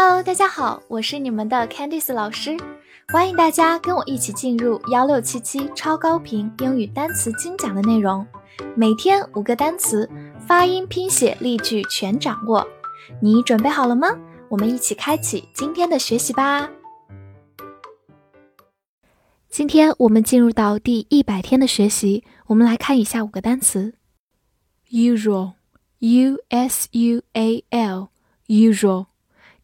Hello，大家好，我是你们的 Candice 老师，欢迎大家跟我一起进入幺六七七超高频英语单词精讲的内容，每天五个单词，发音、拼写、例句全掌握，你准备好了吗？我们一起开启今天的学习吧。今天我们进入到第一百天的学习，我们来看以下五个单词：usual，u s u a l，usual。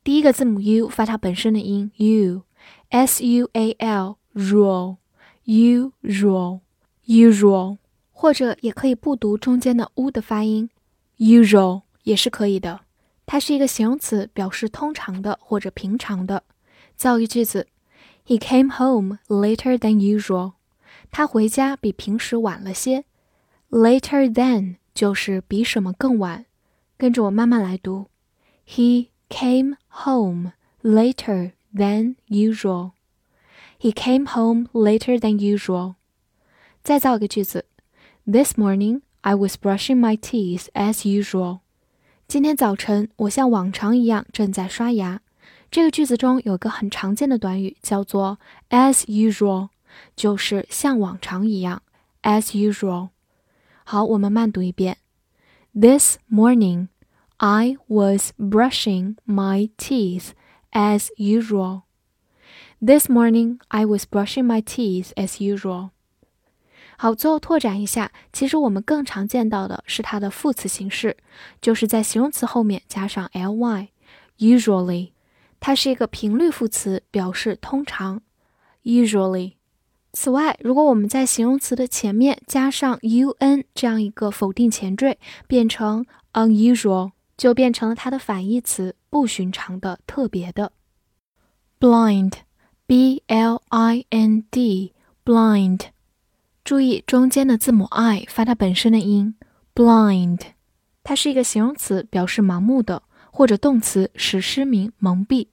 第一个字母 u 发它本身的音 u，s u a l，rule，usual，usual，或者也可以不读中间的 u 的发音，usual 也是可以的。它是一个形容词，表示通常的或者平常的。造个句子：He came home later than usual。他回家比平时晚了些。Later than 就是比什么更晚。跟着我慢慢来读：He。came home later than usual. He came home later than usual. 再造一个句子：This morning I was brushing my teeth as usual. 今天早晨我像往常一样正在刷牙。这个句子中有个很常见的短语叫做 as usual，就是像往常一样 as usual。好，我们慢读一遍：This morning I was brushing my teeth as usual. This morning, I was brushing my teeth as usual. 好，最后拓展一下，其实我们更常见到的是它的副词形式，就是在形容词后面加上 ly。Usually，它是一个频率副词，表示通常。Usually。此外，如果我们在形容词的前面加上 un 这样一个否定前缀，变成 unusual。 就变成了它的反义词，不寻常的、特别的。blind，b l i n d，blind。注意中间的字母 i 发它本身的音，blind。它是一个形容词，表示盲目的，或者动词使失明、蒙蔽。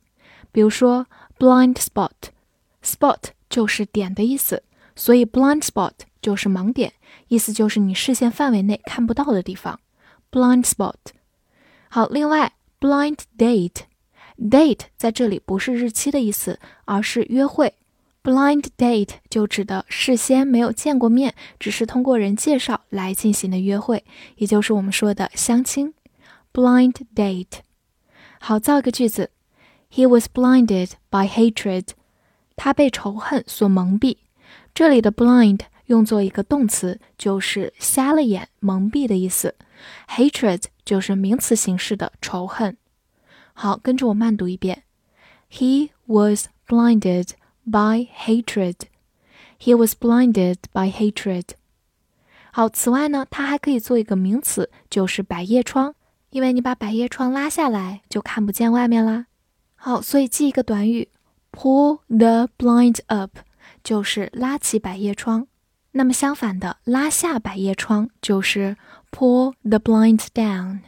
比如说 blind spot，spot 就是点的意思，所以 blind spot 就是盲点，意思就是你视线范围内看不到的地方。blind spot。好，另外，blind date，date 在这里不是日期的意思，而是约会。blind date 就指的事先没有见过面，只是通过人介绍来进行的约会，也就是我们说的相亲。blind date。好，造一个句子：He was blinded by hatred。他被仇恨所蒙蔽。这里的 blind 用作一个动词，就是瞎了眼、蒙蔽的意思。Hatred 就是名词形式的仇恨。好，跟着我慢读一遍：He was blinded by hatred. He was blinded by hatred. 好，此外呢，它还可以做一个名词，就是百叶窗，因为你把百叶窗拉下来，就看不见外面啦。好，所以记一个短语：pull the blind up，就是拉起百叶窗。那么相反的，拉下百叶窗就是 pull the blinds down.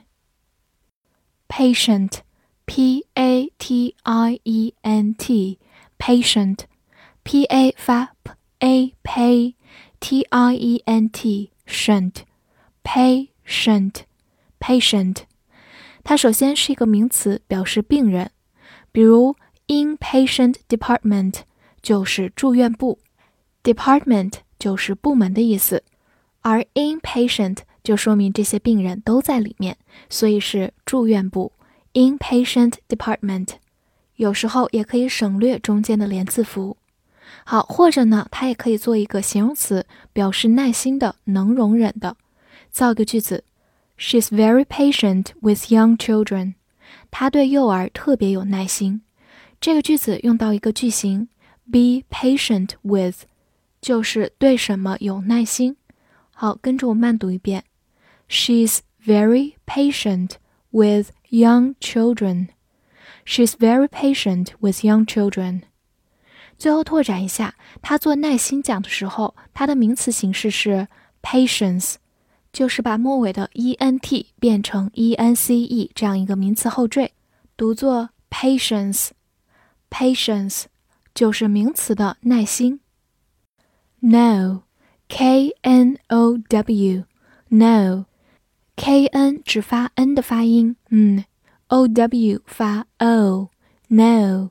Patient, p a t i e n t, patient, p a 发 p a pay, t i e n t, shant, patient, patient. 它首先是一个名词，表示病人，比如 inpatient department 就是住院部，department 就是部门的意思，而 inpatient 就说明这些病人都在里面，所以是住院部 inpatient department。有时候也可以省略中间的连字符。好，或者呢，它也可以做一个形容词，表示耐心的、能容忍的。造个句子：She's very patient with young children。她对幼儿特别有耐心。这个句子用到一个句型：be patient with。就是对什么有耐心。好，跟着我慢读一遍。She's very patient with young children. She's very patient with young children. 最后拓展一下，他做耐心讲的时候，它的名词形式是 patience，就是把末尾的 e n t 变成 e n c e 这样一个名词后缀，读作 patience。patience 就是名词的耐心。No, K N O W, no, K N 只发 N 的发音，嗯，O W 发 O, know，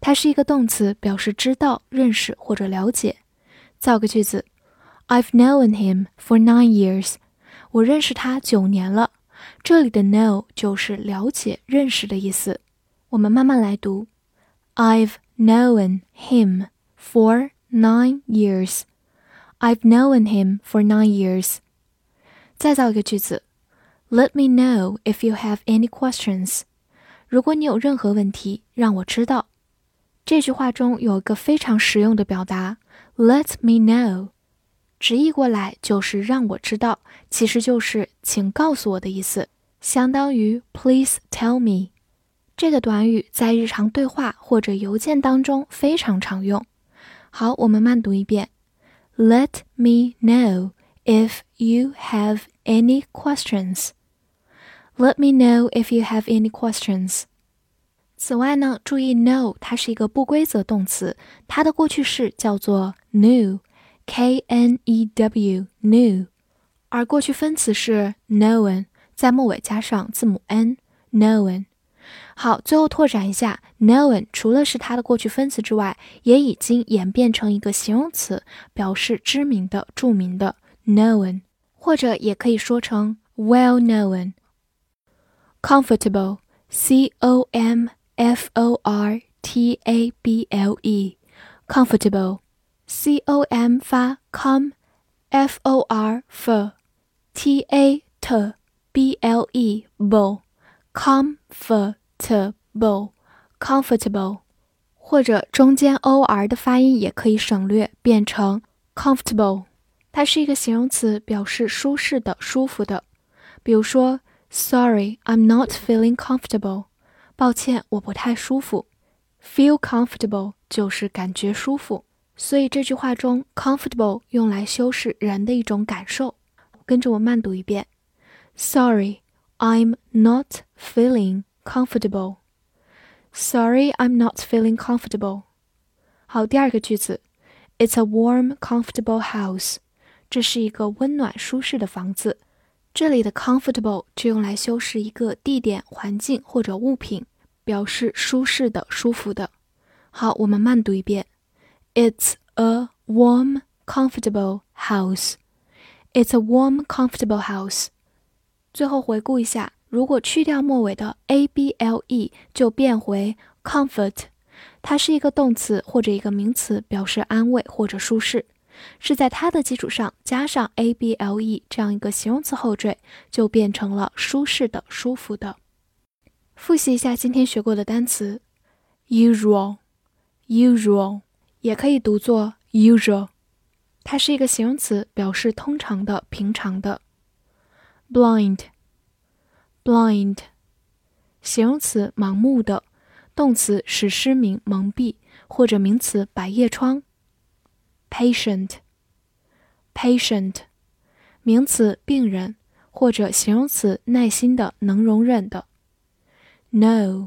它是一个动词，表示知道、认识或者了解。造个句子：I've known him for nine years。我认识他九年了。这里的 know 就是了解、认识的意思。我们慢慢来读：I've known him for nine years. I've known him for nine years. 再造一个句子：Let me know if you have any questions. 如果你有任何问题，让我知道。这句话中有一个非常实用的表达：Let me know。直译过来就是让我知道，其实就是请告诉我的意思，相当于 Please tell me。这个短语在日常对话或者邮件当中非常常用。好，我们慢读一遍。Let me know if you have any questions. Let me know if you have any questions. 此外呢，注意 know 它是一个不规则动词，它的过去式叫做 knew，k n e w knew，而过去分词是 known，在末尾加上字母 n，known。好，最后拓展一下，known 除了是它的过去分词之外，也已经演变成一个形容词，表示知名的、著名的 known，或者也可以说成 well known。comfortable，c o m f o r t a b l e，comfortable，c o m 发 com，f o r f，t a t b l e b，comfort。comfortable, comfortable，或者中间 o r 的发音也可以省略，变成 comfortable。 它是一个形容词，表示舒适的、舒服的。比如说，Sorry, I'm not feeling comfortable。抱歉，我不太舒服。Feel comfortable 就是感觉舒服，所以这句话中 comfortable 用来修饰人的一种感受。跟着我慢读一遍：Sorry, I'm not feeling。Comfortable. Sorry, I'm not feeling comfortable. 好，第二个句子，It's a warm, comfortable house. 这是一个温暖舒适的房子。这里的 comfortable 就用来修饰一个地点、环境或者物品，表示舒适的、舒服的。好，我们慢读一遍：It's a warm, comfortable house. It's a warm, comfortable house. 最后回顾一下。如果去掉末尾的 a b l e，就变回 comfort。它是一个动词或者一个名词，表示安慰或者舒适。是在它的基础上加上 a b l e 这样一个形容词后缀，就变成了舒适的、舒服的。复习一下今天学过的单词：usual，usual 也可以读作 usual。它是一个形容词，表示通常的、平常的。blind。blind，形容词盲目的，动词使失明、蒙蔽，或者名词百叶窗。patient，patient，名词病人，或者形容词耐心的、能容忍的。know，know，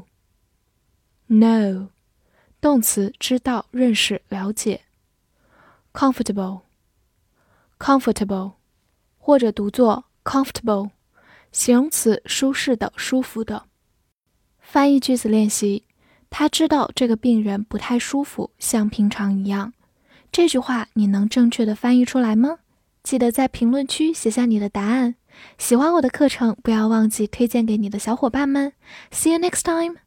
动词知道、认识、了解。comfortable，comfortable，或者读作 comfortable。形容词舒适的、舒服的。翻译句子练习：他知道这个病人不太舒服，像平常一样。这句话你能正确的翻译出来吗？记得在评论区写下你的答案。喜欢我的课程，不要忘记推荐给你的小伙伴们。See you next time.